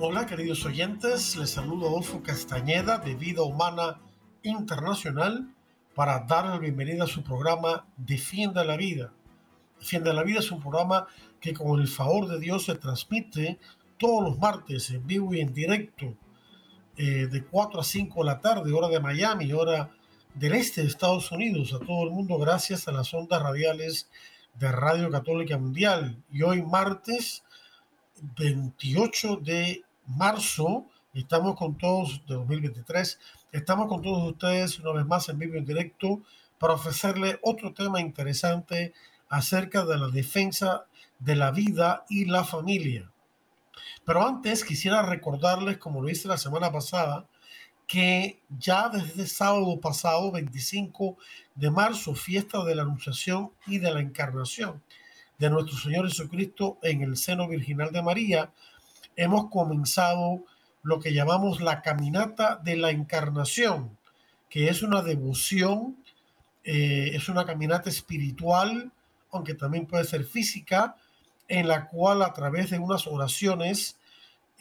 Hola queridos oyentes, les saludo Adolfo Castañeda de Vida Humana Internacional para darle la bienvenida a su programa Defienda la Vida. Defienda la Vida es un programa que con el favor de Dios se transmite todos los martes en vivo y en directo eh, de 4 a 5 de la tarde, hora de Miami, hora del este de Estados Unidos, a todo el mundo gracias a las ondas radiales de Radio Católica Mundial. Y hoy martes 28 de marzo. Estamos con todos, de 2023, estamos con todos ustedes una vez más en vivo en directo para ofrecerle otro tema interesante acerca de la defensa de la vida y la familia. Pero antes quisiera recordarles, como lo hice la semana pasada, que ya desde sábado pasado, 25 de marzo, fiesta de la Anunciación y de la Encarnación de nuestro Señor Jesucristo en el seno virginal de María, hemos comenzado lo que llamamos la caminata de la encarnación, que es una devoción, eh, es una caminata espiritual, aunque también puede ser física, en la cual a través de unas oraciones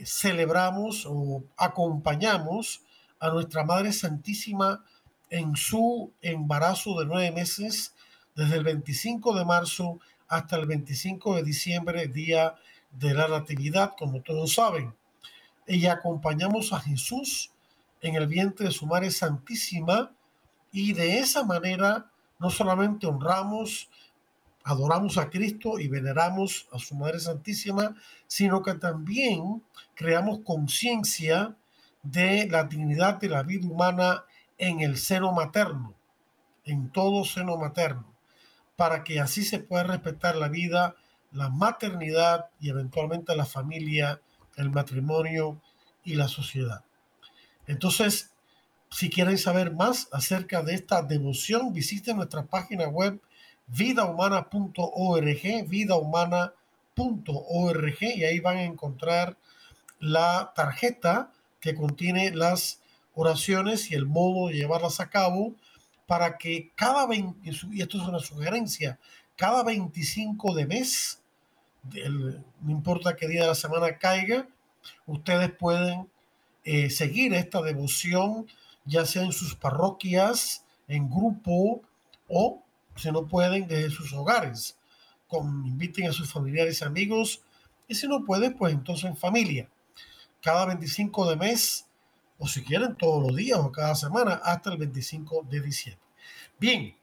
celebramos o acompañamos a nuestra Madre Santísima en su embarazo de nueve meses, desde el 25 de marzo hasta el 25 de diciembre, día de la Natividad, como todos saben. Y acompañamos a Jesús en el vientre de su Madre Santísima y de esa manera no solamente honramos, adoramos a Cristo y veneramos a su Madre Santísima, sino que también creamos conciencia de la dignidad de la vida humana en el seno materno, en todo seno materno, para que así se pueda respetar la vida la maternidad y eventualmente la familia, el matrimonio y la sociedad. Entonces, si quieren saber más acerca de esta devoción, visiten nuestra página web vidahumana.org, vidahumana.org y ahí van a encontrar la tarjeta que contiene las oraciones y el modo de llevarlas a cabo para que cada 20, y esto es una sugerencia, cada 25 de mes, no importa qué día de la semana caiga, ustedes pueden eh, seguir esta devoción, ya sea en sus parroquias, en grupo o, si no pueden, desde sus hogares. Con, inviten a sus familiares y amigos y si no pueden, pues entonces en familia. Cada 25 de mes, o si quieren todos los días o cada semana, hasta el 25 de diciembre. Bien,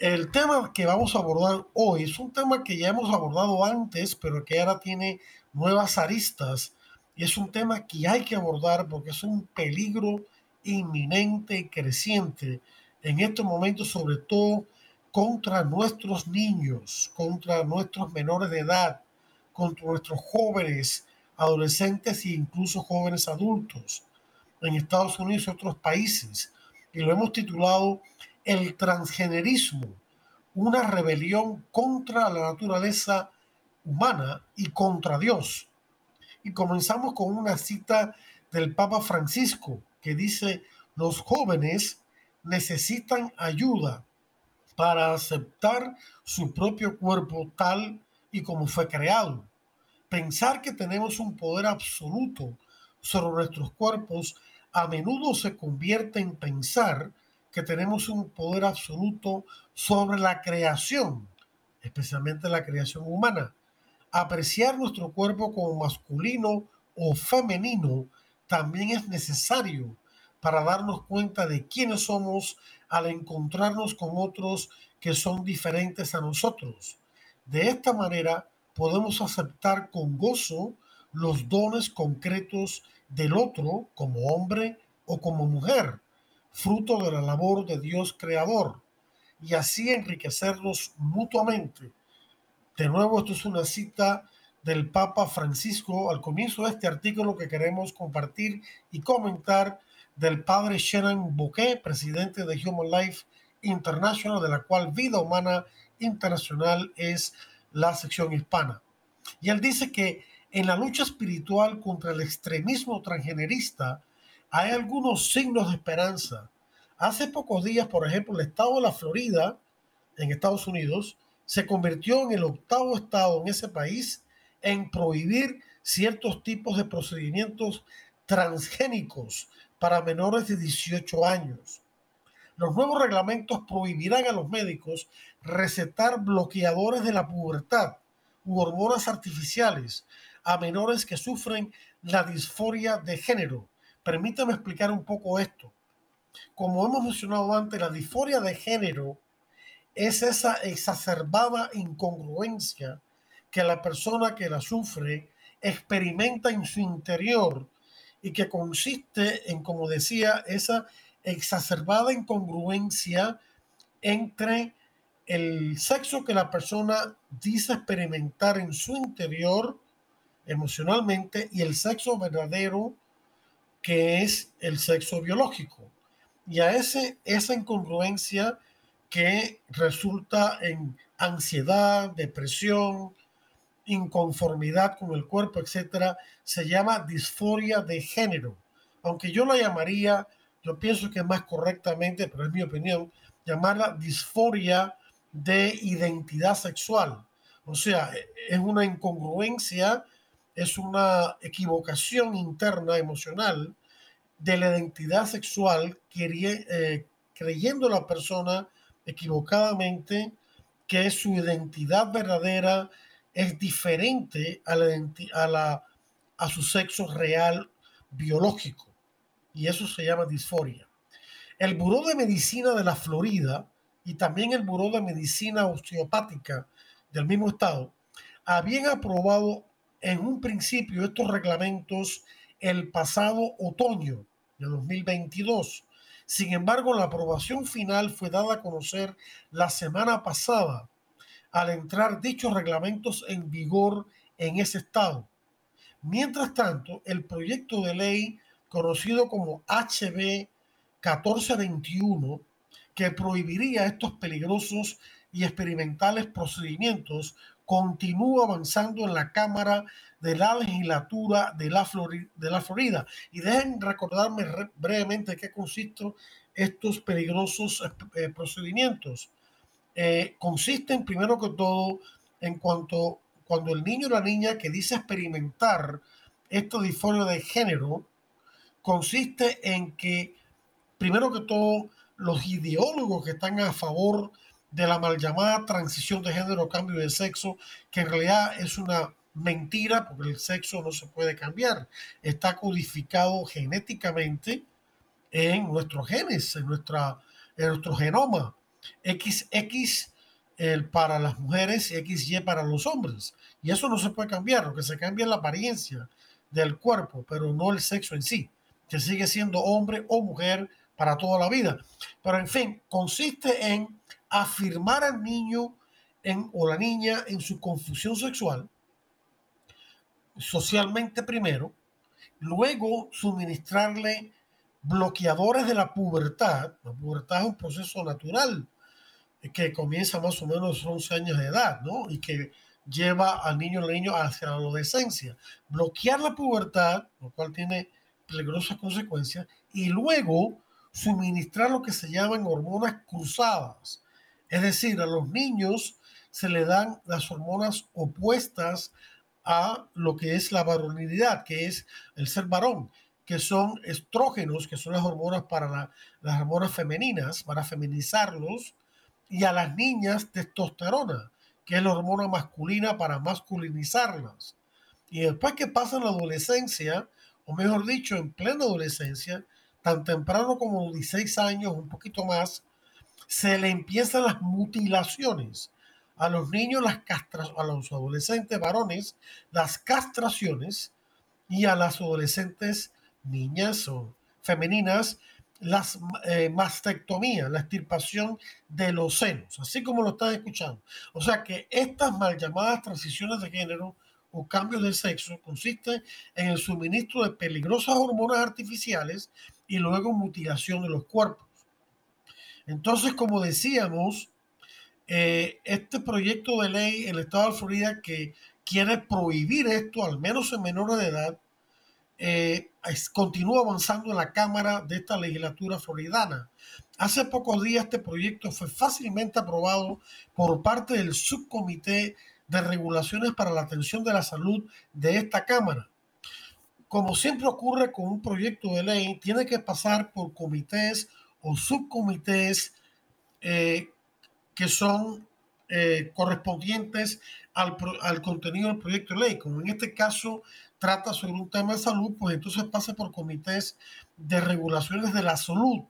el tema que vamos a abordar hoy es un tema que ya hemos abordado antes, pero que ahora tiene nuevas aristas y es un tema que hay que abordar porque es un peligro inminente y creciente en estos momentos, sobre todo contra nuestros niños, contra nuestros menores de edad, contra nuestros jóvenes, adolescentes e incluso jóvenes adultos en Estados Unidos y otros países. Y lo hemos titulado el transgenerismo, una rebelión contra la naturaleza humana y contra Dios. Y comenzamos con una cita del Papa Francisco que dice, los jóvenes necesitan ayuda para aceptar su propio cuerpo tal y como fue creado. Pensar que tenemos un poder absoluto sobre nuestros cuerpos a menudo se convierte en pensar que tenemos un poder absoluto sobre la creación, especialmente la creación humana. Apreciar nuestro cuerpo como masculino o femenino también es necesario para darnos cuenta de quiénes somos al encontrarnos con otros que son diferentes a nosotros. De esta manera podemos aceptar con gozo los dones concretos del otro como hombre o como mujer fruto de la labor de Dios creador, y así enriquecernos mutuamente. De nuevo, esto es una cita del Papa Francisco al comienzo de este artículo que queremos compartir y comentar del padre Shannon Bouquet, presidente de Human Life International, de la cual Vida Humana Internacional es la sección hispana. Y él dice que en la lucha espiritual contra el extremismo transgenerista hay algunos signos de esperanza. Hace pocos días, por ejemplo, el estado de la Florida, en Estados Unidos, se convirtió en el octavo estado en ese país en prohibir ciertos tipos de procedimientos transgénicos para menores de 18 años. Los nuevos reglamentos prohibirán a los médicos recetar bloqueadores de la pubertad u hormonas artificiales a menores que sufren la disforia de género. Permítame explicar un poco esto. Como hemos mencionado antes, la disforia de género es esa exacerbada incongruencia que la persona que la sufre experimenta en su interior y que consiste en, como decía, esa exacerbada incongruencia entre el sexo que la persona dice experimentar en su interior emocionalmente y el sexo verdadero que es el sexo biológico. Y a ese, esa incongruencia que resulta en ansiedad, depresión, inconformidad con el cuerpo, etcétera, se llama disforia de género. Aunque yo la llamaría, yo pienso que más correctamente, pero es mi opinión, llamarla disforia de identidad sexual. O sea, es una incongruencia, es una equivocación interna emocional de la identidad sexual, eh, creyendo la persona equivocadamente que su identidad verdadera es diferente a, la, a, a su sexo real biológico. Y eso se llama disforia. El Buró de Medicina de la Florida y también el Buró de Medicina Osteopática del mismo estado habían aprobado en un principio estos reglamentos el pasado otoño de 2022. Sin embargo, la aprobación final fue dada a conocer la semana pasada al entrar dichos reglamentos en vigor en ese estado. Mientras tanto, el proyecto de ley conocido como HB 1421, que prohibiría estos peligrosos y experimentales procedimientos, continúa avanzando en la Cámara de la Legislatura de la, de la Florida. Y dejen recordarme brevemente qué consisten estos peligrosos eh, procedimientos eh, consisten primero que todo en cuanto cuando el niño o la niña que dice experimentar esto disforia de género consiste en que primero que todo los ideólogos que están a favor de la mal llamada transición de género o cambio de sexo, que en realidad es una mentira porque el sexo no se puede cambiar, está codificado genéticamente en nuestros genes, en, nuestra, en nuestro genoma. XX para las mujeres y XY para los hombres. Y eso no se puede cambiar, lo que se cambia es la apariencia del cuerpo, pero no el sexo en sí, que sigue siendo hombre o mujer para toda la vida. Pero en fin, consiste en afirmar al niño o la niña en su confusión sexual, socialmente primero, luego suministrarle bloqueadores de la pubertad. La pubertad es un proceso natural que comienza más o menos a 11 años de edad, ¿no? Y que lleva al niño o al niño hacia la adolescencia. Bloquear la pubertad, lo cual tiene peligrosas consecuencias, y luego suministrar lo que se llaman hormonas cruzadas. Es decir, a los niños se le dan las hormonas opuestas a lo que es la varonilidad, que es el ser varón que son estrógenos, que son las hormonas para las hormonas femeninas, para feminizarlos, y a las niñas testosterona, que es la hormona masculina para masculinizarlas. Y después que pasan la adolescencia, o mejor dicho, en plena adolescencia, tan temprano como 16 años, un poquito más, se le empiezan las mutilaciones. A los niños, las castras, a los adolescentes varones, las castraciones, y a las adolescentes niñas o femeninas, las eh, mastectomías, la extirpación de los senos, así como lo están escuchando. O sea que estas mal llamadas transiciones de género o cambios de sexo consiste en el suministro de peligrosas hormonas artificiales y luego mutilación de los cuerpos. Entonces, como decíamos, eh, este proyecto de ley, el Estado de Florida, que quiere prohibir esto, al menos en menores de edad, eh, continúa avanzando en la Cámara de esta legislatura floridana. Hace pocos días este proyecto fue fácilmente aprobado por parte del subcomité de regulaciones para la atención de la salud de esta Cámara. Como siempre ocurre con un proyecto de ley, tiene que pasar por comités o subcomités eh, que son eh, correspondientes al, al, contenido del proyecto de ley. Como en este caso trata sobre un tema de salud, pues entonces pasa por comités de regulaciones de la salud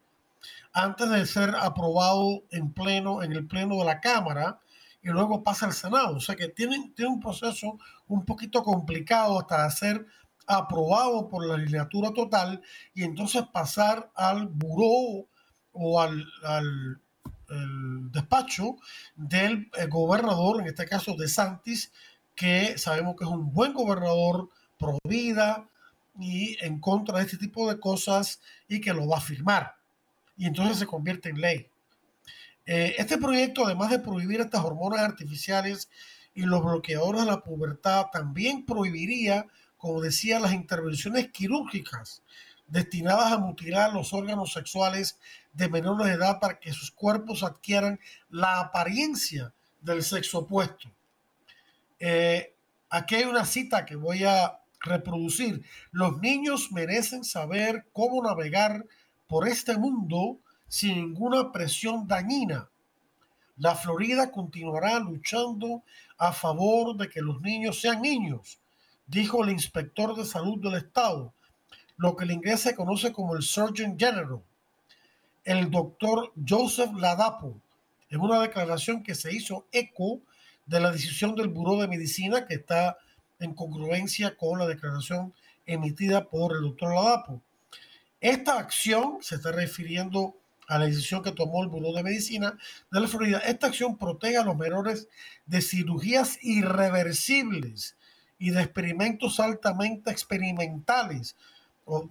antes de ser aprobado en pleno, en el pleno de la Cámara y luego pasa al Senado. O sea que tiene, tiene un proceso un poquito complicado hasta ser aprobado por la legislatura total y entonces pasar al buró o al, al despacho del eh, gobernador, en este caso de Santis, que sabemos que es un buen gobernador pro vida y en contra de este tipo de cosas y que lo va a firmar. Y entonces se convierte en ley. Eh, este proyecto, además de prohibir estas hormonas artificiales y los bloqueadores de la pubertad, también prohibiría, como decía, las intervenciones quirúrgicas destinadas a mutilar los órganos sexuales de menores de edad para que sus cuerpos adquieran la apariencia del sexo opuesto. Eh, aquí hay una cita que voy a reproducir. Los niños merecen saber cómo navegar por este mundo sin ninguna presión dañina. La Florida continuará luchando a favor de que los niños sean niños, dijo el inspector de salud del estado, lo que en inglés se conoce como el Surgeon General, el doctor Joseph Ladapo, en una declaración que se hizo eco de la decisión del Buró de Medicina que está en congruencia con la declaración emitida por el doctor Ladapo. Esta acción se está refiriendo a la decisión que tomó el Buró de Medicina de la Florida. Esta acción protege a los menores de cirugías irreversibles y de experimentos altamente experimentales,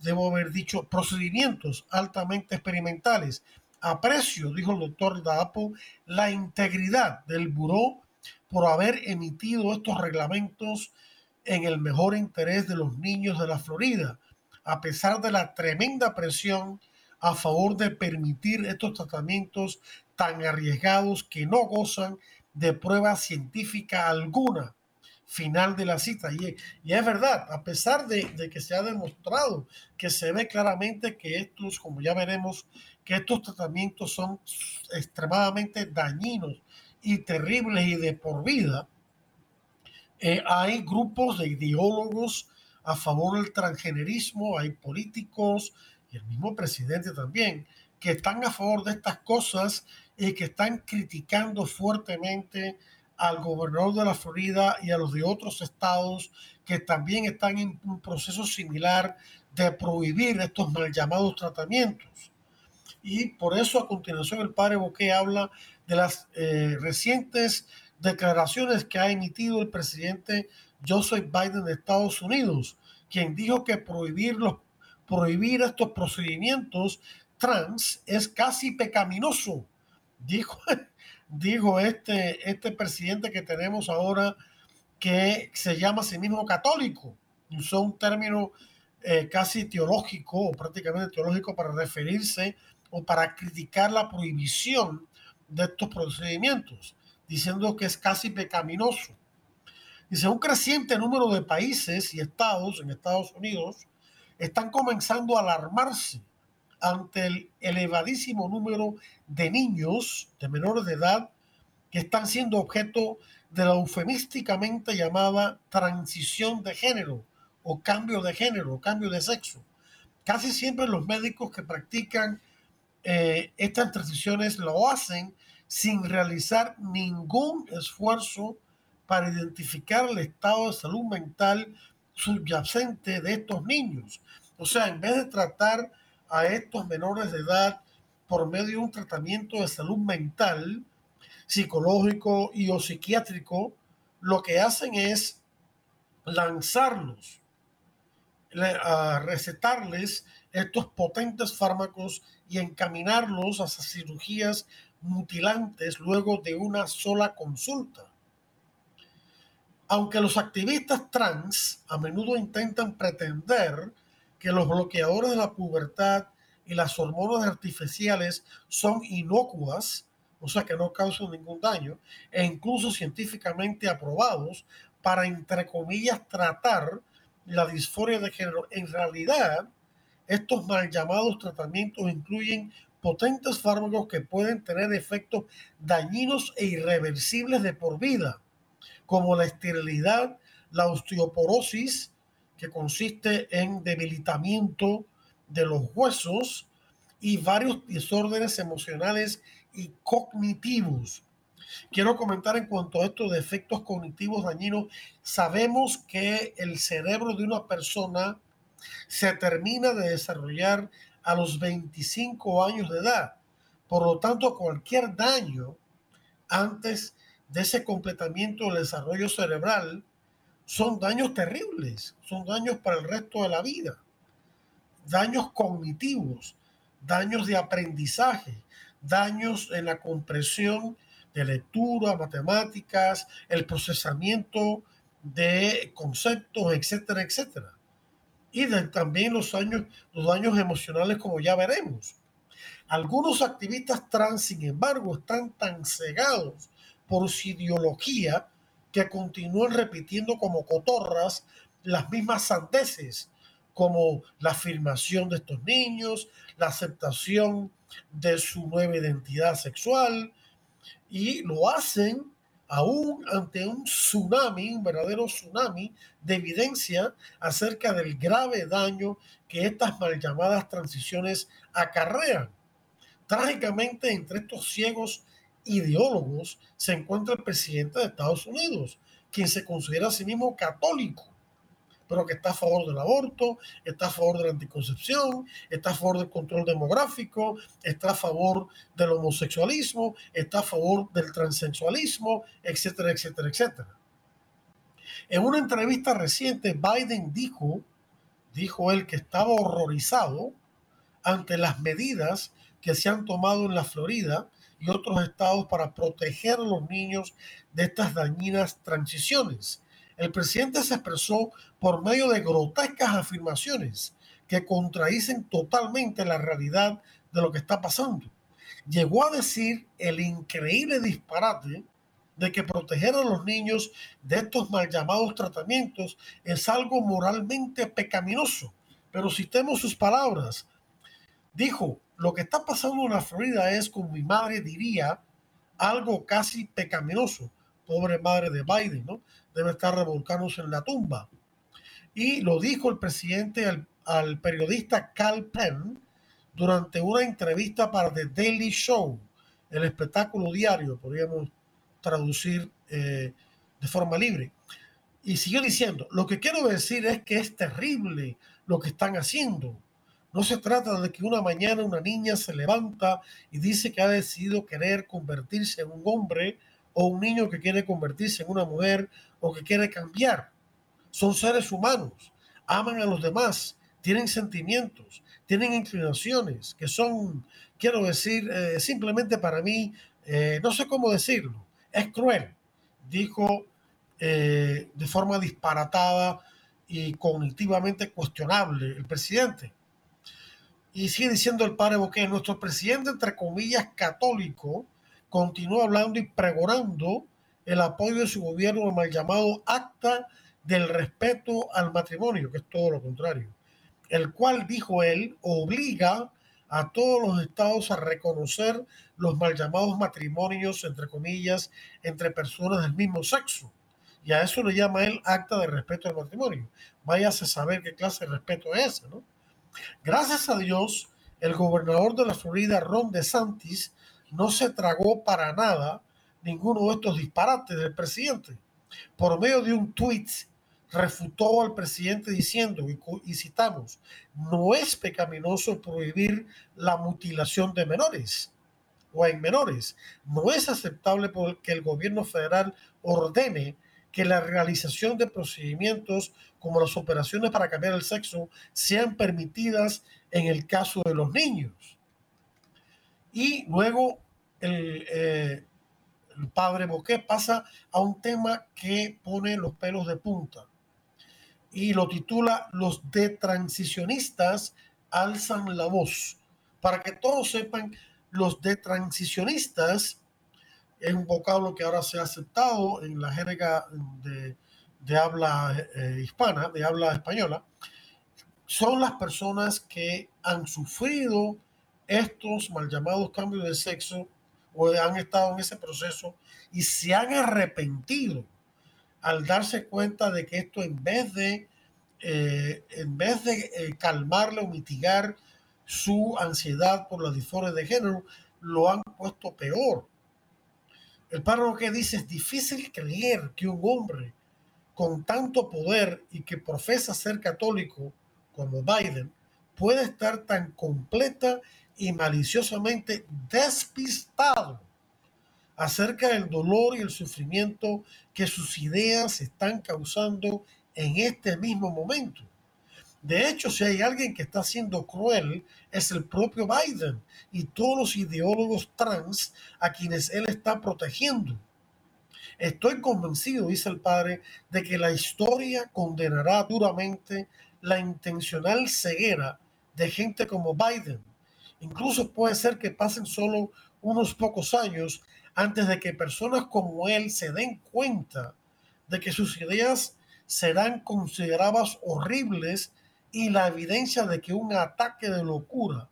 debo haber dicho procedimientos altamente experimentales. Aprecio, dijo el doctor Dapo, la integridad del Buró por haber emitido estos reglamentos en el mejor interés de los niños de la Florida, a pesar de la tremenda presión a favor de permitir estos tratamientos tan arriesgados que no gozan de prueba científica alguna. Final de la cita. Y, es verdad, a pesar de, de, que se ha demostrado que se ve claramente que estos, como ya veremos, que estos tratamientos son extremadamente dañinos y terribles y de por vida, eh, hay grupos de ideólogos a favor del transgenerismo, hay políticos, y el mismo presidente también, que están a favor de estas cosas y que están criticando fuertemente al gobernador de la Florida y a los de otros estados que también están en un proceso similar de prohibir estos mal llamados tratamientos. Y por eso a continuación el padre Boqué habla de las eh, recientes declaraciones que ha emitido el presidente Joseph Biden de Estados Unidos, quien dijo que prohibir los prohibir estos procedimientos trans es casi pecaminoso, dijo, dijo este, este presidente que tenemos ahora que se llama a sí mismo católico. Usó un término eh, casi teológico o prácticamente teológico para referirse o para criticar la prohibición de estos procedimientos, diciendo que es casi pecaminoso. Dice, un creciente número de países y estados en Estados Unidos están comenzando a alarmarse ante el elevadísimo número de niños de menores de edad que están siendo objeto de la eufemísticamente llamada transición de género o cambio de género cambio de sexo. Casi siempre los médicos que practican eh, estas transiciones lo hacen sin realizar ningún esfuerzo para identificar el estado de salud mental subyacente de estos niños. O sea, en vez de tratar a estos menores de edad por medio de un tratamiento de salud mental, psicológico y o psiquiátrico, lo que hacen es lanzarlos, a recetarles estos potentes fármacos y encaminarlos a cirugías mutilantes luego de una sola consulta. Aunque los activistas trans a menudo intentan pretender que los bloqueadores de la pubertad y las hormonas artificiales son inocuas, o sea que no causan ningún daño, e incluso científicamente aprobados para, entre comillas, tratar la disforia de género. En realidad, estos mal llamados tratamientos incluyen potentes fármacos que pueden tener efectos dañinos e irreversibles de por vida, como la esterilidad, la osteoporosis, que consiste en debilitamiento de los huesos, y varios desórdenes emocionales y cognitivos. Quiero comentar en cuanto a esto de efectos cognitivos dañinos. Sabemos que el cerebro de una persona se termina de desarrollar a los 25 años de edad. Por lo tanto, cualquier daño antes de ese completamiento del desarrollo cerebral son daños terribles, son daños para el resto de la vida, daños cognitivos, daños de aprendizaje, daños en la compresión de lectura, matemáticas, el procesamiento de conceptos, etcétera, etcétera. Y también los, años, los daños emocionales, como ya veremos. Algunos activistas trans, sin embargo, están tan cegados por su ideología que continúan repitiendo como cotorras las mismas sandeces como la afirmación de estos niños, la aceptación de su nueva identidad sexual, y lo hacen aún ante un tsunami, un verdadero tsunami de evidencia acerca del grave daño que estas mal llamadas transiciones acarrean. Trágicamente, entre estos ciegos ideólogos se encuentra el presidente de Estados Unidos, quien se considera a sí mismo católico pero que está a favor del aborto, está a favor de la anticoncepción, está a favor del control demográfico, está a favor del homosexualismo, está a favor del transexualismo, etcétera, etcétera, etcétera. En una entrevista reciente, Biden dijo, dijo él que estaba horrorizado ante las medidas que se han tomado en la Florida y otros estados para proteger a los niños de estas dañinas transiciones el presidente se expresó por medio de grotescas afirmaciones que contradicen totalmente la realidad de lo que está pasando. Llegó a decir el increíble disparate de que proteger a los niños de estos mal llamados tratamientos es algo moralmente pecaminoso. Pero citemos sus palabras. Dijo, lo que está pasando en la Florida es, como mi madre diría, algo casi pecaminoso. Pobre madre de Biden, ¿no? debe estar revolcándose en la tumba. Y lo dijo el presidente al, periodista Cal Penn durante una entrevista para The Daily Show, el espectáculo diario, podríamos traducir eh, de forma libre. Y siguió diciendo, lo que quiero decir es que es terrible lo que están haciendo. No se trata de que una mañana una niña se levanta y dice que ha decidido querer convertirse en un hombre o un niño que quiere convertirse en una mujer o que quiere cambiar. Son seres humanos, aman a los demás, tienen sentimientos, tienen inclinaciones que son, quiero decir, eh, simplemente para mí, eh, no sé cómo decirlo, es cruel, dijo eh, de forma disparatada y cognitivamente cuestionable el presidente. Y sigue diciendo el padre Boqué, nuestro presidente, entre comillas, católico, continuó hablando y pregonando el apoyo de su gobierno al mal llamado Acta del Respeto al Matrimonio, que es todo lo contrario, el cual, dijo él, obliga a todos los estados a reconocer los mal llamados matrimonios, entre comillas, entre personas del mismo sexo. Y a eso le llama él acta de respeto al matrimonio. Váyase a saber qué clase de respeto es ese, ¿no? Gracias a Dios, el gobernador de la Florida, Ron DeSantis, no se tragó para nada ninguno de estos disparates del presidente. Por medio de un tuit refutó al presidente diciendo, y, citamos, no es pecaminoso prohibir la mutilación de menores o en menores. No es aceptable que el gobierno federal ordene que la realización de procedimientos como las operaciones para cambiar el sexo sean permitidas en el caso de los niños. Y luego el, eh, padre Boquet pasa a un tema que pone los pelos de punta y lo titula Los detransicionistas alzan la voz. Para que todos sepan, los detransicionistas es un vocablo que ahora se ha aceptado en la jerga de, habla eh, hispana, de habla española, son las personas que han sufrido estos mal llamados cambios de sexo o han estado en ese proceso y se han arrepentido al darse cuenta de que esto en vez de, eh, en vez de eh, calmarle o mitigar su ansiedad por las disforia de género, lo han puesto peor. El párrafo que dice es difícil creer que un hombre con tanto poder y que profesa ser católico como Biden puede estar tan completa y maliciosamente despistado acerca del dolor y el sufrimiento que sus ideas están causando en este mismo momento. De hecho, si hay alguien que está siendo cruel, es el propio Biden y todos los ideólogos trans a quienes él está protegiendo. Estoy convencido, dice el padre, de que la historia condenará duramente la intencional ceguera de gente como Biden. Incluso puede ser que pasen solo unos pocos años antes de que personas como él se den cuenta de que sus ideas serán consideradas horribles y la evidencia de que un ataque de locura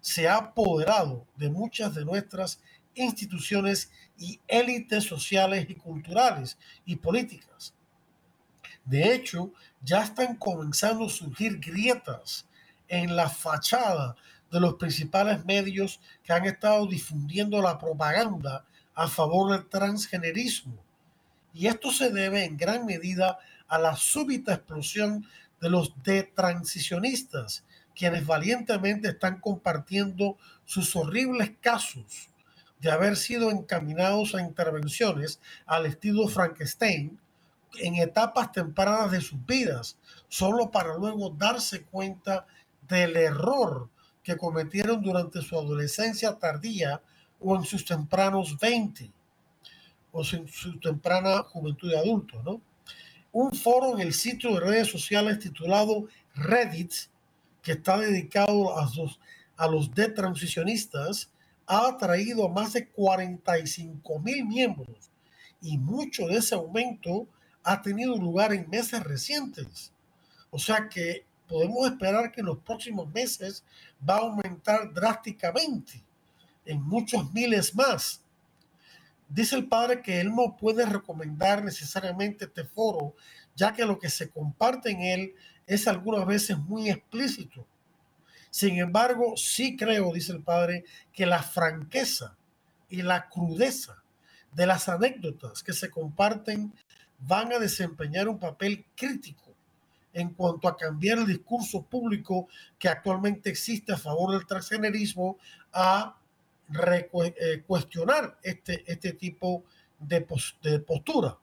se ha apoderado de muchas de nuestras instituciones y élites sociales y culturales y políticas. De hecho, ya están comenzando a surgir grietas en la fachada de los principales medios que han estado difundiendo la propaganda a favor del transgenerismo. Y esto se debe en gran medida a la súbita explosión de los detransicionistas, quienes valientemente están compartiendo sus horribles casos de haber sido encaminados a intervenciones al estilo Frankenstein en etapas tempranas de sus vidas, solo para luego darse cuenta del error que cometieron durante su adolescencia tardía o en sus tempranos 20 o en su temprana juventud de adulto, ¿no? Un foro en el sitio de redes sociales titulado Reddit, que está dedicado a los, a los detransicionistas, ha atraído a más de 45 mil miembros y mucho de ese aumento ha tenido lugar en meses recientes. O sea que podemos esperar que en los próximos meses va a aumentar drásticamente en muchos miles más. Dice el padre que él no puede recomendar necesariamente este foro, ya que lo que se comparte en él es algunas veces muy explícito. Sin embargo, sí creo, dice el padre, que la franqueza y la crudeza de las anécdotas que se comparten van a desempeñar un papel crítico en cuanto a cambiar el discurso público que actualmente existe a favor del transgenerismo a cuestionar este, este tipo de, de postura.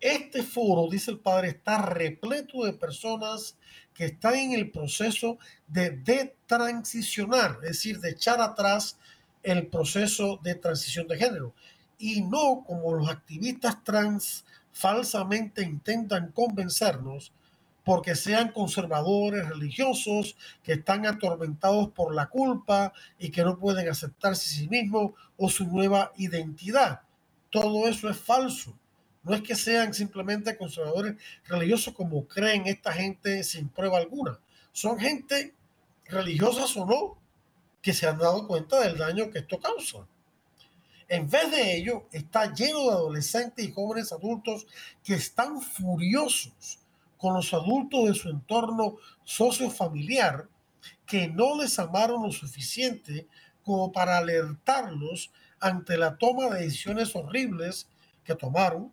Este foro, dice el padre, está repleto de personas que están en el proceso de detransicionar, es decir, de echar atrás el proceso de transición de género. Y no como los activistas trans falsamente intentan convencernos porque sean conservadores religiosos que están atormentados por la culpa y que no pueden aceptarse a sí mismos o su nueva identidad. Todo eso es falso. No es que sean simplemente conservadores religiosos como creen esta gente sin prueba alguna. Son gente religiosas o no que se han dado cuenta del daño que esto causa. En vez de ello, está lleno de adolescentes y jóvenes adultos que están furiosos con los adultos de su entorno sociofamiliar que no les amaron lo suficiente como para alertarlos ante la toma de decisiones horribles que tomaron,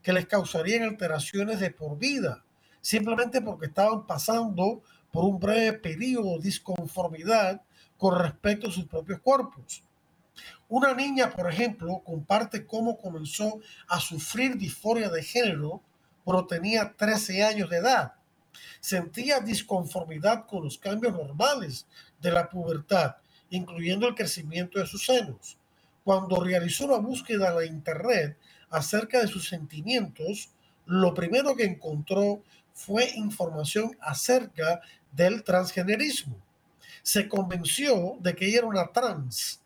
que les causarían alteraciones de por vida, simplemente porque estaban pasando por un breve periodo de disconformidad con respecto a sus propios cuerpos. Una niña, por ejemplo, comparte cómo comenzó a sufrir disforia de género cuando tenía 13 años de edad. Sentía disconformidad con los cambios normales de la pubertad, incluyendo el crecimiento de sus senos. Cuando realizó una búsqueda en la internet acerca de sus sentimientos, lo primero que encontró fue información acerca del transgenerismo. Se convenció de que ella era una trans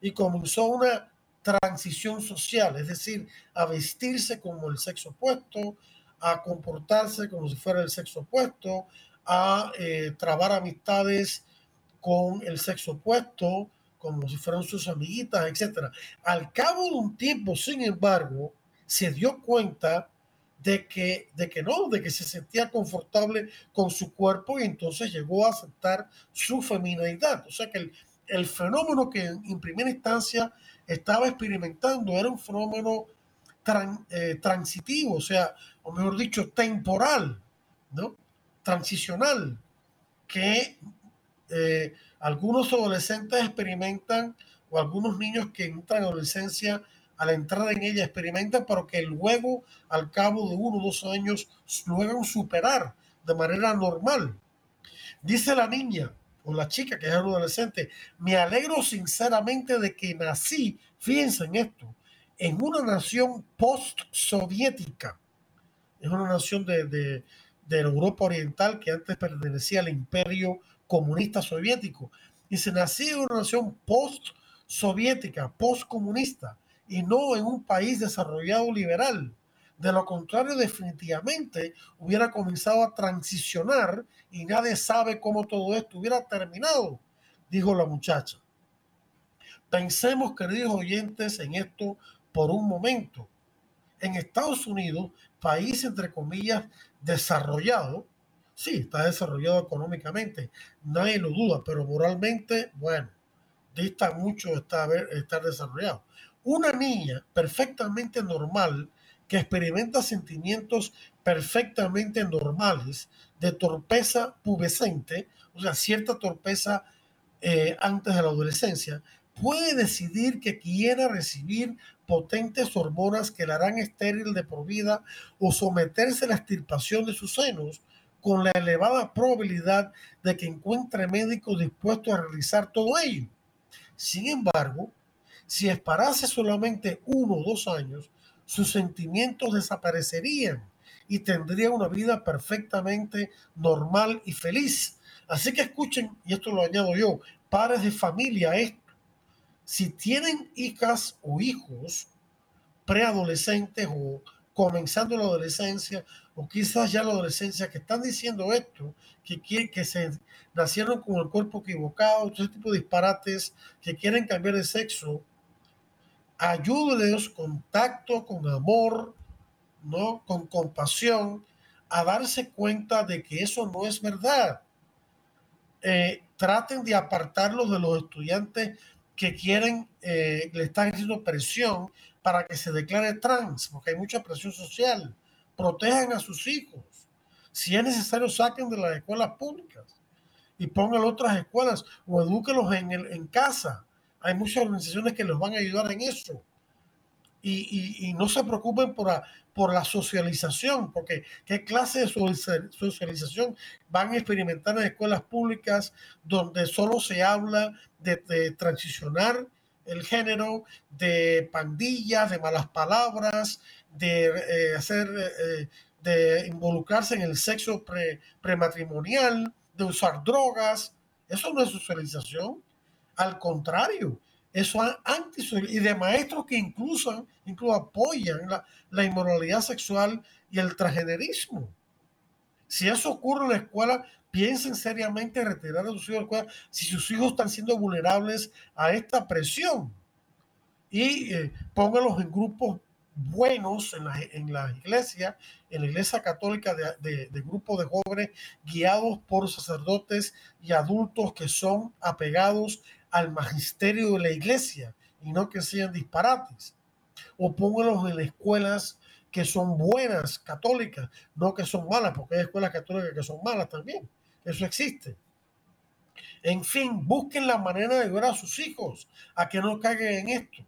y comenzó una transición social, es decir, a vestirse como el sexo opuesto, a comportarse como si fuera el sexo opuesto, a eh, trabar amistades con el sexo opuesto, como si fueran sus amiguitas, etc. Al cabo de un tiempo, sin embargo, se dio cuenta de que, de que no, de que se sentía confortable con su cuerpo y entonces llegó a aceptar su feminidad. O sea que el, el fenómeno que en primera instancia estaba experimentando era un fenómeno eh, transitivo, o sea, o mejor dicho, temporal, ¿no? Transicional, que eh, algunos adolescentes experimentan o algunos niños que entran en adolescencia al entrar en ella experimentan, pero que luego, al cabo de uno o dos años, logran superar de manera normal. Dice la niña o la chica que es adolescente, me alegro sinceramente de que nací, fíjense en esto, en una nación post-soviética. Es una nación de, de, de Europa Oriental que antes pertenecía al imperio comunista soviético. Y se nació en una nación post-soviética, post-comunista y no en un país desarrollado liberal. De lo contrario, definitivamente hubiera comenzado a transicionar y nadie sabe cómo todo esto hubiera terminado, dijo la muchacha. Pensemos, queridos oyentes, en esto por un momento. En Estados Unidos, país entre comillas desarrollado, sí, está desarrollado económicamente, nadie lo duda, pero moralmente, bueno, dista mucho estar desarrollado. Una niña perfectamente normal que experimenta sentimientos perfectamente normales de torpeza pubescente, o sea, cierta torpeza eh, antes de la adolescencia, puede decidir que quiera recibir potentes hormonas que la harán estéril de por vida o someterse a la extirpación de sus senos con la elevada probabilidad de que encuentre médicos dispuestos a realizar todo ello. Sin embargo, si esperase solamente uno o dos años, sus sentimientos desaparecerían y tendría una vida perfectamente normal y feliz. Así que escuchen, y esto lo añado yo, padres de familia, esto. Si tienen hijas o hijos preadolescentes o comenzando la adolescencia o quizás ya la adolescencia que están diciendo esto, que, quieren, que se nacieron con el cuerpo equivocado, todo ese tipo de disparates, que quieren cambiar de sexo, ayúdeles con tacto, con amor, ¿no? con compasión, a darse cuenta de que eso no es verdad. Eh, traten de apartarlos de los estudiantes que quieren, eh, le están haciendo presión para que se declare trans, porque hay mucha presión social. Protejan a sus hijos. Si es necesario, saquen de las escuelas públicas y pongan otras escuelas o edúquenlos en, el, en casa hay muchas organizaciones que los van a ayudar en eso. Y, no se preocupen por la, socialización, porque qué clase de socialización van a experimentar en escuelas públicas donde solo se habla de, transicionar el género, de pandillas, de malas palabras, de eh, hacer, eh, de involucrarse en el sexo prematrimonial, de usar drogas. Eso no es socialización. Al contrario, eso anti y de maestros que incluso, incluso apoyan la, la, inmoralidad sexual y el transgenerismo. Si eso ocurre en la escuela, piensen seriamente en retirar a sus hijos de la escuela si sus hijos están siendo vulnerables a esta presión. Y eh, pónganlos en grupos buenos en la, en la iglesia, en la iglesia católica de, de, de grupos de jóvenes guiados por sacerdotes y adultos que son apegados al magisterio de la iglesia y no que sean disparates. O pónganlos en escuelas que son buenas, católicas, no que son malas, porque hay escuelas católicas que son malas también. Eso existe. En fin, busquen la manera de ver a sus hijos, a que no caigan en esto.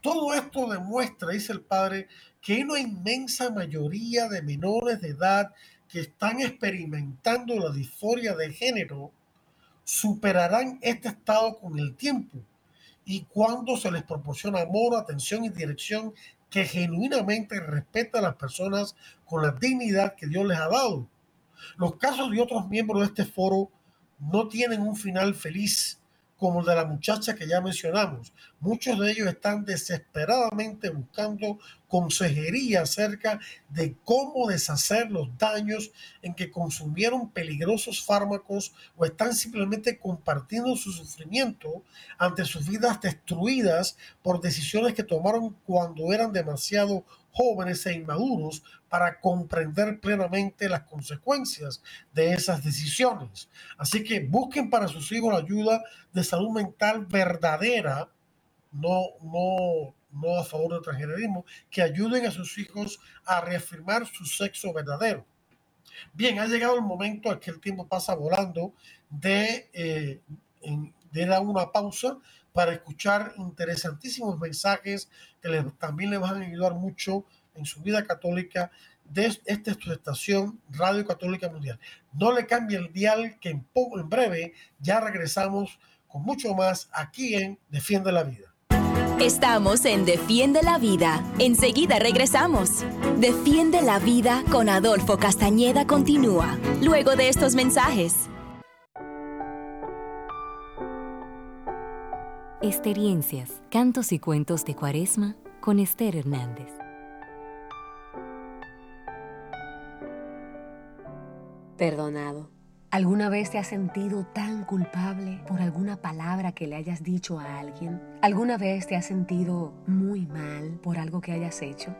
Todo esto demuestra, dice el padre, que hay una inmensa mayoría de menores de edad que están experimentando la disforia de género superarán este estado con el tiempo y cuando se les proporciona amor, atención y dirección que genuinamente respeta a las personas con la dignidad que Dios les ha dado. Los casos de otros miembros de este foro no tienen un final feliz como el de la muchacha que ya mencionamos. Muchos de ellos están desesperadamente buscando consejería acerca de cómo deshacer los daños en que consumieron peligrosos fármacos o están simplemente compartiendo su sufrimiento ante sus vidas destruidas por decisiones que tomaron cuando eran demasiado jóvenes e inmaduros para comprender plenamente las consecuencias de esas decisiones. Así que busquen para sus hijos la ayuda de salud mental verdadera, no, no, no a favor del transgenerismo, que ayuden a sus hijos a reafirmar su sexo verdadero. Bien, ha llegado el momento en que el tiempo pasa volando de, eh, de dar una pausa para escuchar interesantísimos mensajes que también les van a ayudar mucho en su vida católica de esta es tu estación Radio Católica Mundial. No le cambie el dial que en, poco, en breve ya regresamos con mucho más aquí en Defiende la Vida. Estamos en Defiende la Vida. Enseguida regresamos. Defiende la Vida con Adolfo Castañeda continúa, luego de estos mensajes. Experiencias, cantos y cuentos de Cuaresma con Esther Hernández. Perdonado. ¿Alguna vez te has sentido tan culpable por alguna palabra que le hayas dicho a alguien? ¿Alguna vez te has sentido muy mal por algo que hayas hecho?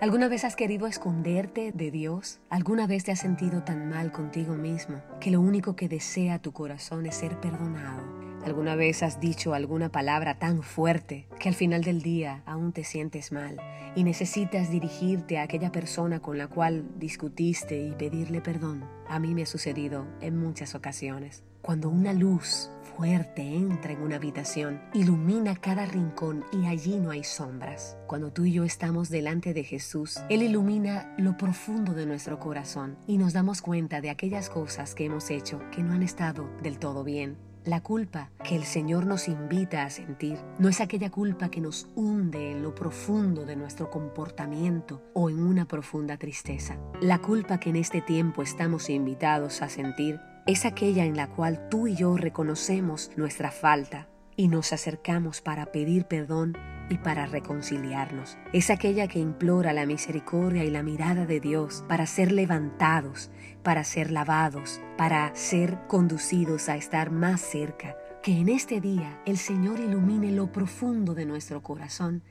¿Alguna vez has querido esconderte de Dios? ¿Alguna vez te has sentido tan mal contigo mismo que lo único que desea tu corazón es ser perdonado? ¿Alguna vez has dicho alguna palabra tan fuerte que al final del día aún te sientes mal y necesitas dirigirte a aquella persona con la cual discutiste y pedirle perdón? A mí me ha sucedido en muchas ocasiones. Cuando una luz fuerte entra en una habitación, ilumina cada rincón y allí no hay sombras. Cuando tú y yo estamos delante de Jesús, Él ilumina lo profundo de nuestro corazón y nos damos cuenta de aquellas cosas que hemos hecho que no han estado del todo bien la culpa que el Señor nos invita a sentir no es aquella culpa que nos hunde en lo profundo de nuestro comportamiento o en una profunda tristeza. La culpa que en este tiempo estamos invitados a sentir es aquella en la cual tú y yo reconocemos nuestra falta y nos acercamos para pedir perdón y para reconciliarnos. Es aquella que implora la misericordia y la mirada de Dios para ser levantados, para ser lavados, para ser conducidos a estar más cerca. Que en este día el Señor ilumine lo profundo de nuestro corazón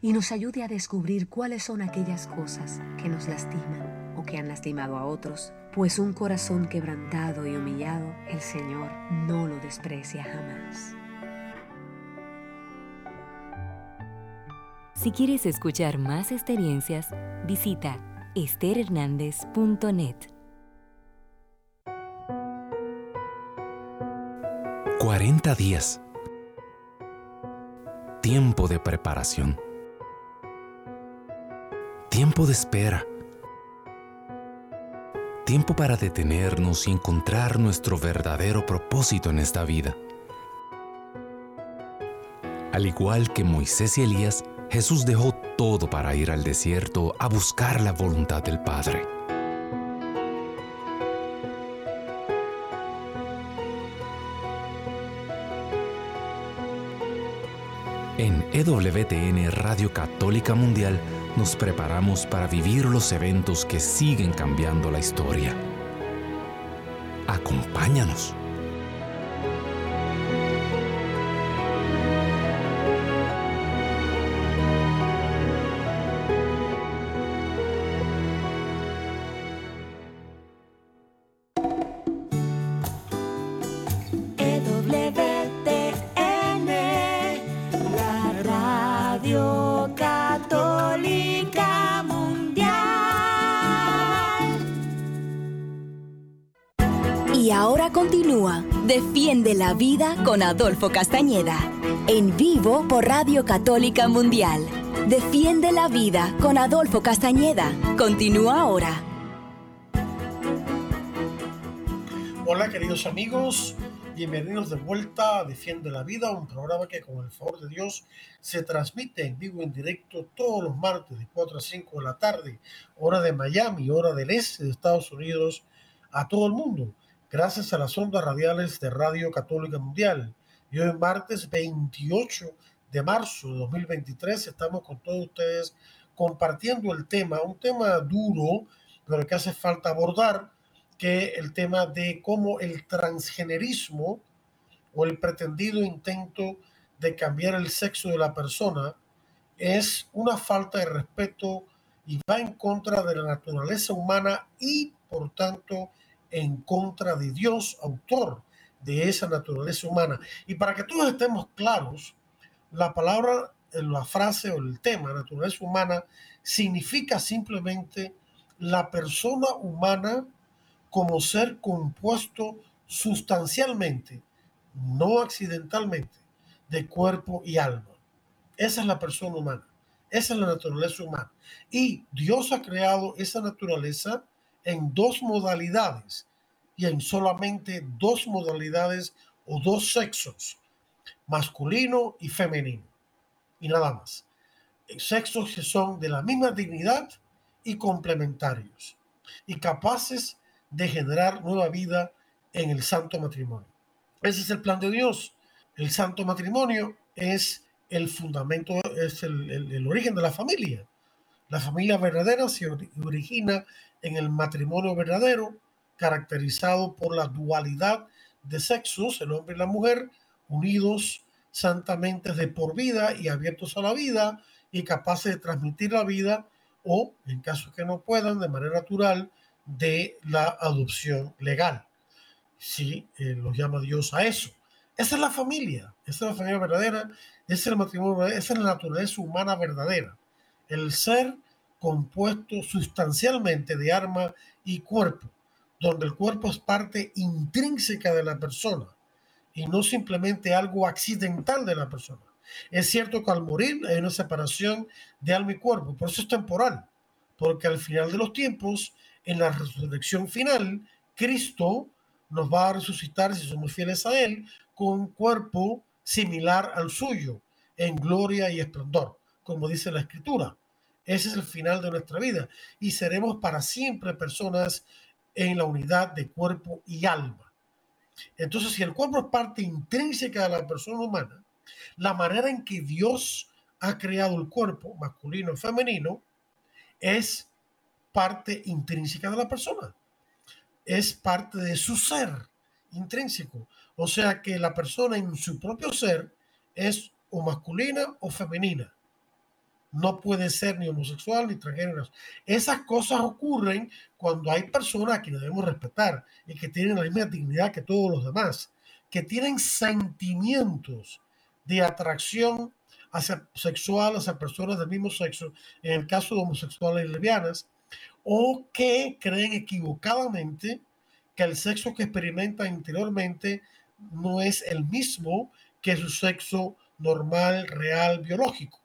y nos ayude a descubrir cuáles son aquellas cosas que nos lastiman o que han lastimado a otros, pues un corazón quebrantado y humillado el Señor no lo desprecia jamás. Si quieres escuchar más experiencias, visita esterhernandez.net. 40 días. Tiempo de preparación. Tiempo de espera. Tiempo para detenernos y encontrar nuestro verdadero propósito en esta vida. Al igual que Moisés y Elías, Jesús dejó todo para ir al desierto a buscar la voluntad del Padre. EWTN Radio Católica Mundial nos preparamos para vivir los eventos que siguen cambiando la historia. Acompáñanos. Defiende la Vida con Adolfo Castañeda. En vivo por Radio Católica Mundial. Defiende la Vida con Adolfo Castañeda. Continúa ahora. Hola queridos amigos, bienvenidos de vuelta a Defiende la Vida, un programa que con el favor de Dios se transmite en vivo en directo todos los martes de 4 a 5 de la tarde, hora de Miami, hora del este de Estados Unidos, a todo el mundo gracias a las ondas radiales de Radio Católica Mundial. Y hoy martes 28 de marzo de 2023 estamos con todos ustedes compartiendo el tema, un tema duro, pero que hace falta abordar, que el tema de cómo el transgenerismo o el pretendido intento de cambiar el sexo de la persona es una falta de respeto y va en contra de la naturaleza humana y por tanto en contra de Dios, autor de esa naturaleza humana. Y para que todos estemos claros, la palabra, la frase o el tema naturaleza humana significa simplemente la persona humana como ser compuesto sustancialmente, no accidentalmente, de cuerpo y alma. Esa es la persona humana, esa es la naturaleza humana. Y Dios ha creado esa naturaleza en dos modalidades y en solamente dos modalidades o dos sexos, masculino y femenino, y nada más. Sexos que son de la misma dignidad y complementarios, y capaces de generar nueva vida en el santo matrimonio. Ese es el plan de Dios. El santo matrimonio es el fundamento, es el, el origen de la familia. La familia verdadera se origina en el matrimonio verdadero, caracterizado por la dualidad de sexos, el hombre y la mujer, unidos santamente de por vida y abiertos a la vida y capaces de transmitir la vida o, en caso que no puedan, de manera natural, de la adopción legal. Si eh, los llama Dios a eso. Esa es la familia, esa es la familia verdadera, es el matrimonio, esa es la naturaleza humana verdadera. El ser compuesto sustancialmente de arma y cuerpo, donde el cuerpo es parte intrínseca de la persona y no simplemente algo accidental de la persona. Es cierto que al morir hay una separación de alma y cuerpo, por eso es temporal, porque al final de los tiempos, en la resurrección final, Cristo nos va a resucitar, si somos fieles a Él, con un cuerpo similar al suyo, en gloria y esplendor, como dice la Escritura. Ese es el final de nuestra vida y seremos para siempre personas en la unidad de cuerpo y alma. Entonces, si el cuerpo es parte intrínseca de la persona humana, la manera en que Dios ha creado el cuerpo, masculino y femenino, es parte intrínseca de la persona. Es parte de su ser intrínseco. O sea que la persona en su propio ser es o masculina o femenina no puede ser ni homosexual ni transgénero. Esas cosas ocurren cuando hay personas que debemos respetar y que tienen la misma dignidad que todos los demás, que tienen sentimientos de atracción hacia sexual hacia personas del mismo sexo, en el caso de homosexuales y lesbianas, o que creen equivocadamente que el sexo que experimentan interiormente no es el mismo que su sexo normal, real, biológico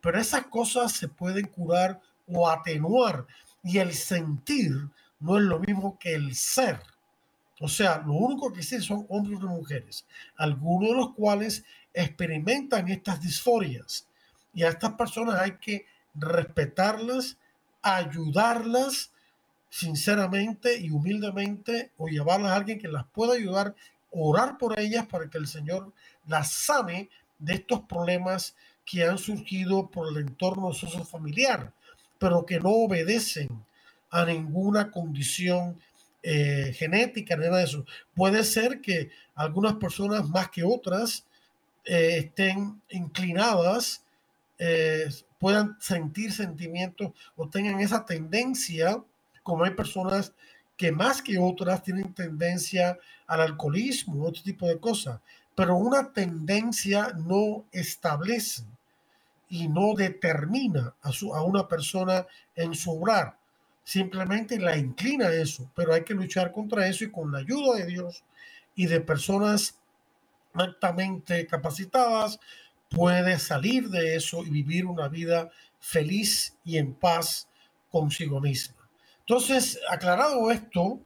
pero esas cosas se pueden curar o atenuar y el sentir no es lo mismo que el ser. O sea, lo único que sí son hombres y mujeres, algunos de los cuales experimentan estas disforias. Y a estas personas hay que respetarlas, ayudarlas sinceramente y humildemente o llevarlas a alguien que las pueda ayudar, orar por ellas para que el Señor las sane de estos problemas que han surgido por el entorno sociofamiliar, pero que no obedecen a ninguna condición eh, genética, nada de eso. Puede ser que algunas personas más que otras eh, estén inclinadas, eh, puedan sentir sentimientos o tengan esa tendencia, como hay personas que más que otras tienen tendencia al alcoholismo, otro tipo de cosas, pero una tendencia no establece y no determina a, su, a una persona en su obrar, simplemente la inclina a eso, pero hay que luchar contra eso y con la ayuda de Dios y de personas altamente capacitadas puede salir de eso y vivir una vida feliz y en paz consigo misma. Entonces, aclarado esto,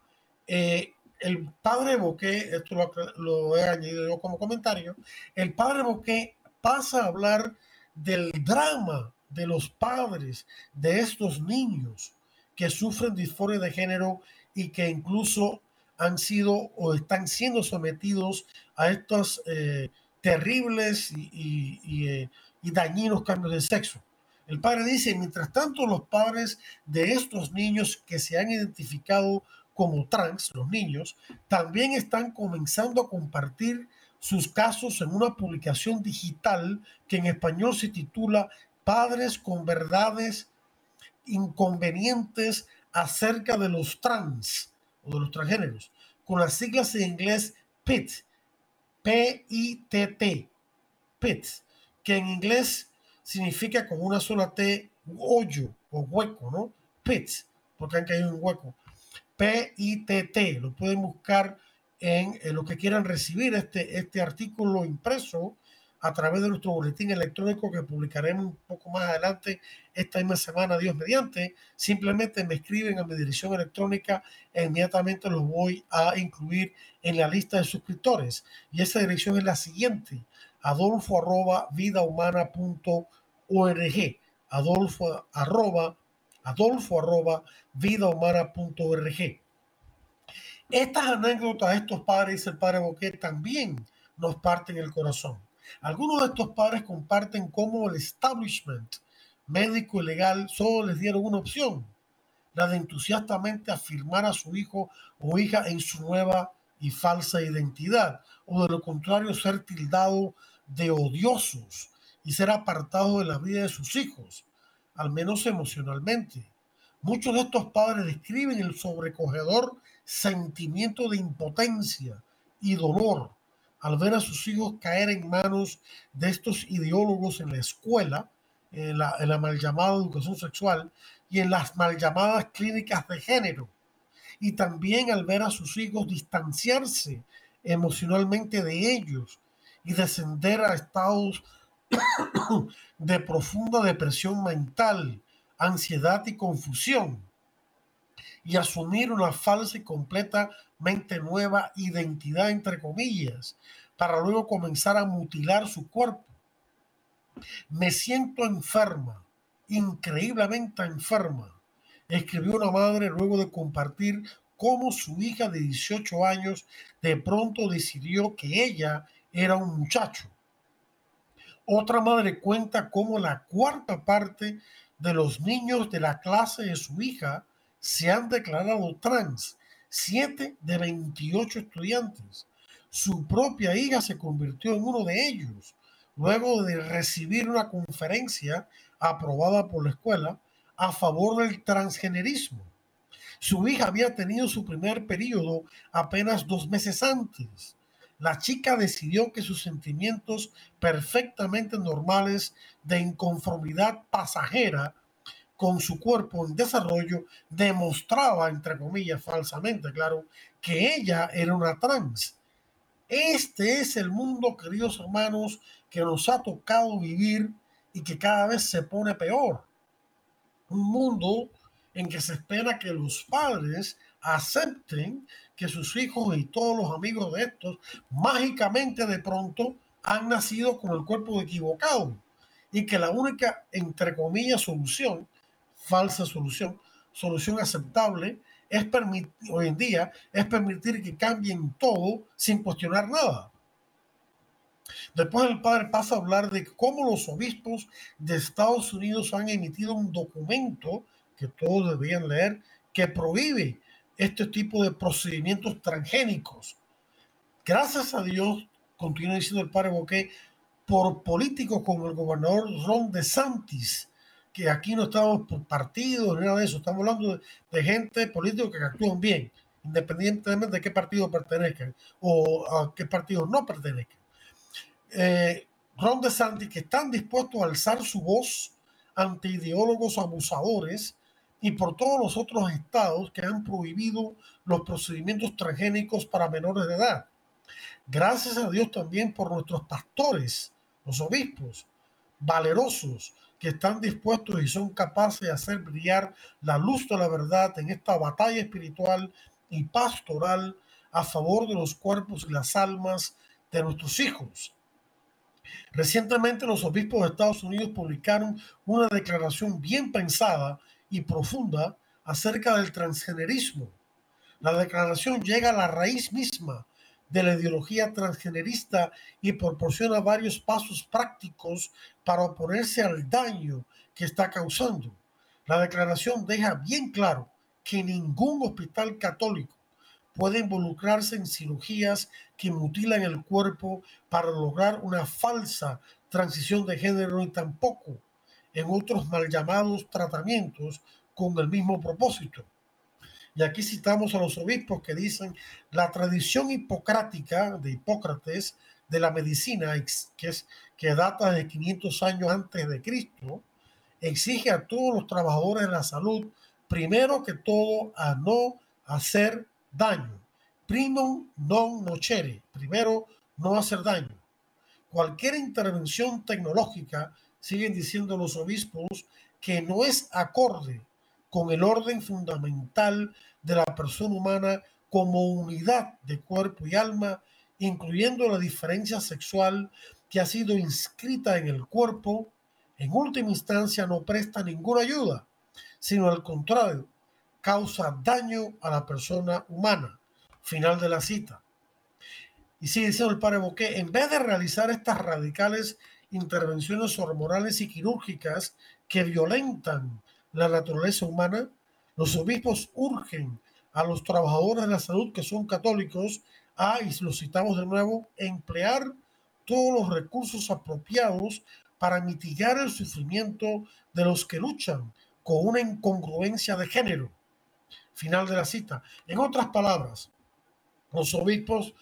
eh, el padre Boqué, esto lo, lo, he añadido yo como comentario, el padre Boqué pasa a hablar del drama de los padres de estos niños que sufren disforia de género y que incluso han sido o están siendo sometidos a estos eh, terribles eh, y, dañinos cambios de sexo. El padre dice, mientras tanto los padres de estos niños que se han identificado como trans, los niños, también están comenzando a compartir sus casos en una publicación digital que en español se titula Padres con verdades inconvenientes acerca de los trans o de los transgéneros, con las siglas en inglés PIT, P-I-T-T, PIT, que en inglés significa con una sola T, hoyo o hueco, ¿no? PIT, porque han caído en hueco. P-I-T-T, lo pueden buscar en, en, lo que quieran recibir este, este artículo impreso a través de nuestro boletín electrónico que publicaremos un poco más adelante esta misma semana, Dios mediante. Simplemente me escriben a mi dirección electrónica e inmediatamente los voy a incluir en la lista de suscriptores. Y esa dirección es la siguiente, adolfo arroba vidahumana.org, adolfo arroba, adolfo arroba vidahumana.org. Estas anécdotas, estos padres, dice el padre Boquet, también nos parten el corazón algunos de estos padres comparten cómo el establishment médico y legal solo les dieron una opción, la de entusiastamente afirmar a su hijo o hija en su nueva y falsa identidad, o de lo contrario ser tildado de odiosos y ser apartados de la vida de sus hijos, al menos emocionalmente. Muchos de estos padres describen el sobrecogedor sentimiento de impotencia y dolor al ver a sus hijos caer en manos de estos ideólogos en la escuela, en la, mal llamada educación sexual y en las mal llamadas clínicas de género. Y también al ver a sus hijos distanciarse emocionalmente de ellos y descender a estados de profunda depresión mental, ansiedad y confusión, y asumir una falsa y completamente nueva identidad, entre comillas, para luego comenzar a mutilar su cuerpo. Me siento enferma, increíblemente enferma, escribió una madre luego de compartir cómo su hija de 18 años de pronto decidió que ella era un muchacho. Otra madre cuenta cómo la cuarta parte de los niños de la clase de su hija se han declarado trans, 7 de 28 estudiantes. Su propia hija se convirtió en uno de ellos, luego de recibir una conferencia aprobada por la escuela a favor del transgenerismo. Su hija había tenido su primer periodo apenas dos meses antes. La chica decidió que sus sentimientos perfectamente normales de inconformidad pasajera con su cuerpo en desarrollo demostraba, entre comillas, falsamente, claro, que ella era una trans este es el mundo, queridos hermanos, que nos ha tocado vivir y que cada vez se pone peor. Un mundo en que se espera que los padres acepten que sus hijos y todos los amigos de estos mágicamente de pronto han nacido con el cuerpo equivocado y que la única, entre comillas, solución, falsa solución, solución aceptable, es hoy en día, es permitir que cambien todo sin cuestionar nada. Después el padre pasa a hablar de cómo los obispos de Estados Unidos han emitido un documento que todos deberían leer que prohíbe este tipo de procedimientos transgénicos. Gracias a Dios, continúa diciendo el padre Boquet, por políticos como el gobernador Ron DeSantis, que aquí no estamos por partidos ni nada de eso, estamos hablando de, gente política que actúan bien, independientemente de qué partido pertenezcan o a qué partido no pertenezcan. Eh, Ron DeSantis, que están dispuestos a alzar su voz ante ideólogos abusadores y por todos los otros estados que han prohibido los procedimientos transgénicos para menores de edad. Gracias a Dios también por nuestros pastores, los obispos, valerosos, que están dispuestos y son capaces de hacer brillar la luz de la verdad en esta batalla espiritual y pastoral a favor de los cuerpos y las almas de nuestros hijos. Recientemente los obispos de Estados Unidos publicaron una declaración bien pensada y profunda acerca del transgenerismo. La declaración llega a la raíz misma de la ideología transgenerista y proporciona varios pasos prácticos para oponerse al daño que está causando. La declaración deja bien claro que ningún hospital católico puede involucrarse en cirugías que mutilan el cuerpo para lograr una falsa transición de género y tampoco en otros mal llamados tratamientos con el mismo propósito. Y aquí citamos a los obispos que dicen, la tradición hipocrática de Hipócrates de la medicina, que, es, que data de 500 años antes de Cristo, exige a todos los trabajadores de la salud, primero que todo, a no hacer daño. Primum non nocere, primero no hacer daño. Cualquier intervención tecnológica, siguen diciendo los obispos, que no es acorde con el orden fundamental de la persona humana como unidad de cuerpo y alma, incluyendo la diferencia sexual que ha sido inscrita en el cuerpo, en última instancia no presta ninguna ayuda, sino al contrario, causa daño a la persona humana. Final de la cita. Y sigue diciendo el padre Boqué, en vez de realizar estas radicales intervenciones hormonales y quirúrgicas que violentan la naturaleza humana, los obispos urgen a los trabajadores de la salud que son católicos a, y lo citamos de nuevo, emplear todos los recursos apropiados para mitigar el sufrimiento de los que luchan con una incongruencia de género. Final de la cita. En otras palabras, los obispos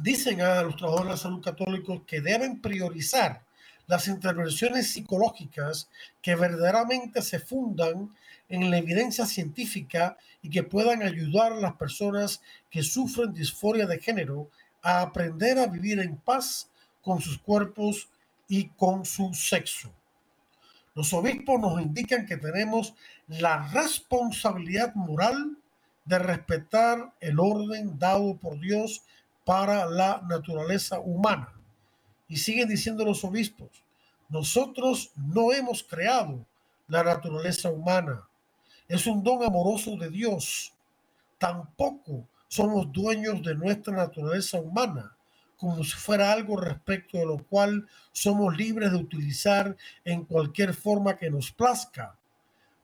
dicen a los trabajadores de la salud católicos que deben priorizar las intervenciones psicológicas que verdaderamente se fundan en la evidencia científica y que puedan ayudar a las personas que sufren disforia de género a aprender a vivir en paz con sus cuerpos y con su sexo. Los obispos nos indican que tenemos la responsabilidad moral de respetar el orden dado por Dios para la naturaleza humana y siguen diciendo los obispos, nosotros no hemos creado la naturaleza humana. Es un don amoroso de Dios. Tampoco somos dueños de nuestra naturaleza humana, como si fuera algo respecto de lo cual somos libres de utilizar en cualquier forma que nos plazca.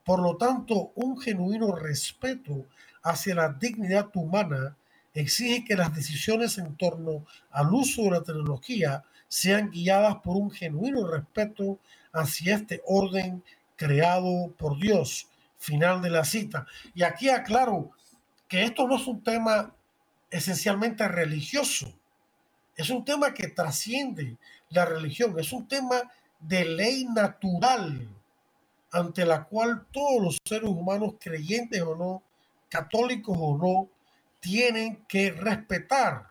Por lo tanto, un genuino respeto hacia la dignidad humana exige que las decisiones en torno al uso de la tecnología sean guiadas por un genuino respeto hacia este orden creado por Dios. Final de la cita. Y aquí aclaro que esto no es un tema esencialmente religioso, es un tema que trasciende la religión, es un tema de ley natural ante la cual todos los seres humanos, creyentes o no, católicos o no, tienen que respetar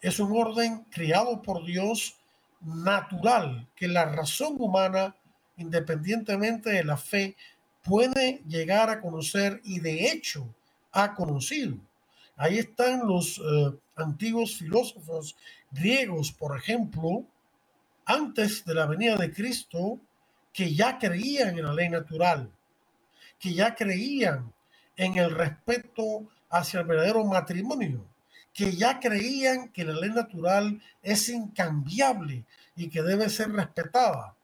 es un orden criado por Dios natural que la razón humana, independientemente de la fe, puede llegar a conocer y de hecho ha conocido. Ahí están los eh, antiguos filósofos griegos, por ejemplo, antes de la venida de Cristo, que ya creían en la ley natural, que ya creían en el respeto hacia el verdadero matrimonio que ya creían que la ley natural es incambiable y que debe ser respetada.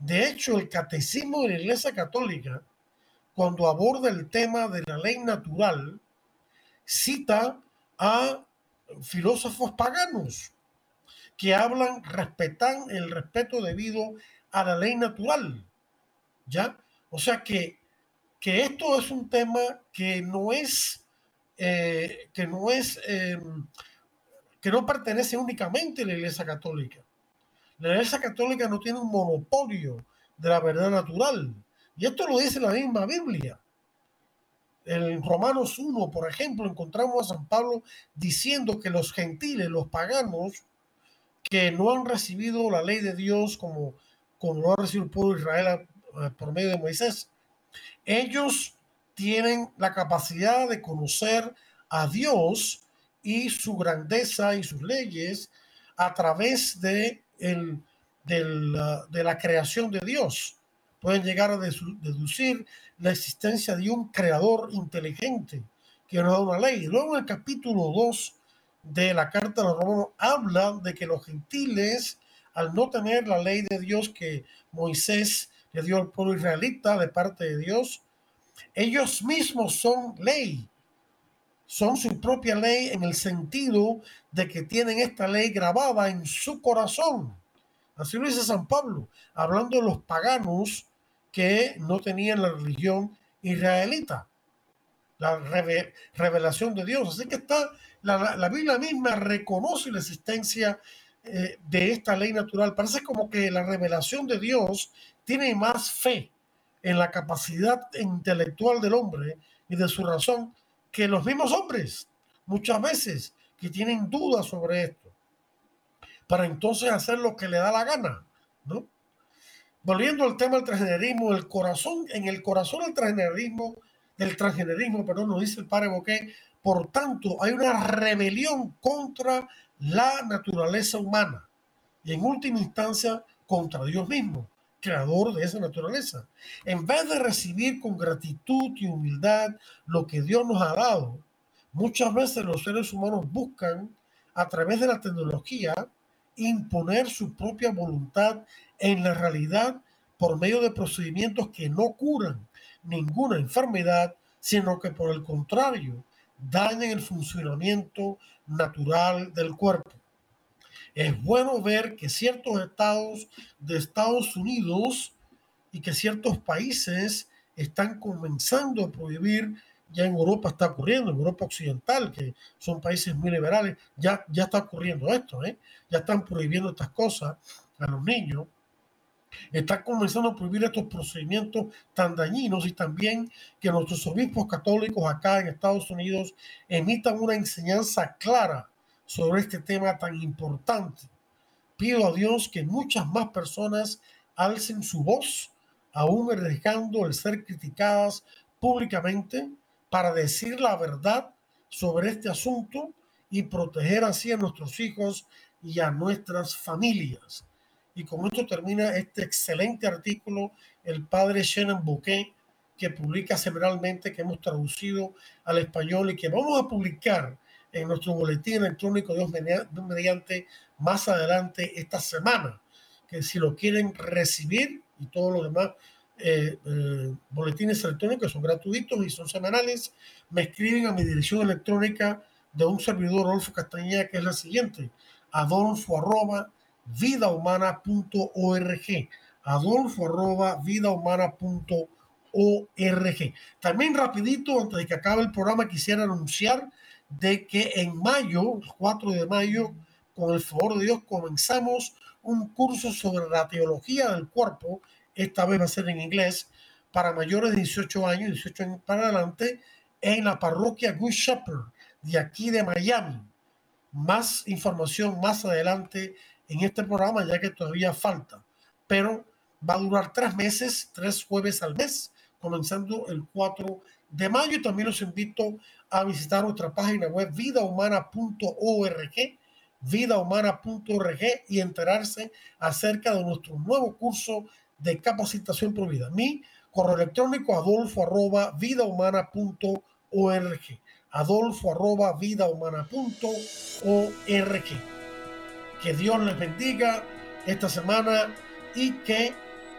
De hecho, el catecismo de la Iglesia Católica, cuando aborda el tema de la ley natural, cita a filósofos paganos que hablan, respetan el respeto debido a la ley natural. ¿Ya? O sea que, que esto es un tema que no es eh, que no es eh, que no pertenece únicamente a la Iglesia Católica. La Iglesia Católica no tiene un monopolio de la verdad natural. Y esto lo dice la misma Biblia. En Romanos 1, por ejemplo, encontramos a San Pablo diciendo que los gentiles, los paganos, que no han recibido la ley de Dios como, como lo ha recibido el pueblo de Israel eh, por medio de Moisés, ellos tienen la capacidad de conocer a Dios y su grandeza y sus leyes a través de, el, de la creación de Dios. Pueden llegar a deducir la existencia de un creador inteligente que nos da una ley. Luego en el capítulo 2 de la carta de los romanos habla de que los gentiles, al no tener la ley de Dios que Moisés le dio al pueblo israelita de parte de Dios, ellos mismos son ley, son su propia ley en el sentido de que tienen esta ley grabada en su corazón. Así lo dice San Pablo, hablando de los paganos que no tenían la religión israelita, la revelación de Dios. Así que está, la, Biblia misma reconoce la existencia eh, de esta ley natural. Parece como que la revelación de Dios tiene más fe en la capacidad intelectual del hombre y de su razón que los mismos hombres, muchas veces, que tienen dudas sobre esto, para entonces hacer lo que le da la gana, ¿no? Volviendo al tema del transgenerismo, el corazón, en el corazón del transgenerismo, del transgenerismo, perdón, nos dice el padre Boqué, por tanto, hay una rebelión contra la naturaleza humana y en última instancia contra Dios mismo creador de esa naturaleza. En vez de recibir con gratitud y humildad lo que Dios nos ha dado, muchas veces los seres humanos buscan, a través de la tecnología, imponer su propia voluntad en la realidad por medio de procedimientos que no curan ninguna enfermedad, sino que por el contrario, dañan el funcionamiento natural del cuerpo. Es bueno ver que ciertos estados de Estados Unidos y que ciertos países están comenzando a prohibir, ya en Europa está ocurriendo, en Europa Occidental, que son países muy liberales, ya, ya está ocurriendo esto, ¿eh? ya están prohibiendo estas cosas a los niños. Están comenzando a prohibir estos procedimientos tan dañinos y también que nuestros obispos católicos acá en Estados Unidos emitan una enseñanza clara sobre este tema tan importante. Pido a Dios que muchas más personas alcen su voz, aún arriesgando el ser criticadas públicamente, para decir la verdad sobre este asunto y proteger así a nuestros hijos y a nuestras familias. Y con esto termina este excelente artículo el padre Shannon Bouquet, que publica semanalmente, que hemos traducido al español y que vamos a publicar en nuestro boletín electrónico Dios mediante más adelante esta semana. Que si lo quieren recibir y todos los demás eh, eh, boletines electrónicos son gratuitos y son semanales, me escriben a mi dirección electrónica de un servidor Adolfo Castañeda que es la siguiente, adolfo arroba vidahumana.org adolfo arroba vidahumana.org también rapidito antes de que acabe el programa quisiera anunciar de que en mayo, el 4 de mayo, con el favor de Dios, comenzamos un curso sobre la teología del cuerpo. Esta vez va a ser en inglés para mayores de 18 años, 18 años para adelante, en la parroquia Good Shepherd de aquí de Miami. Más información más adelante en este programa, ya que todavía falta. Pero va a durar tres meses, tres jueves al mes, comenzando el 4 de mayo. También los invito a visitar nuestra página web vidahumana.org, vidahumana.org y enterarse acerca de nuestro nuevo curso de capacitación por vida. Mi correo electrónico adolfo arroba vidahumana.org. Adolfo arroba vidahumana.org. Que Dios les bendiga esta semana y que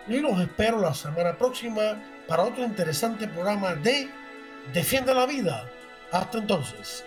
y los espero la semana próxima para otro interesante programa de Defiende la Vida hasta entonces.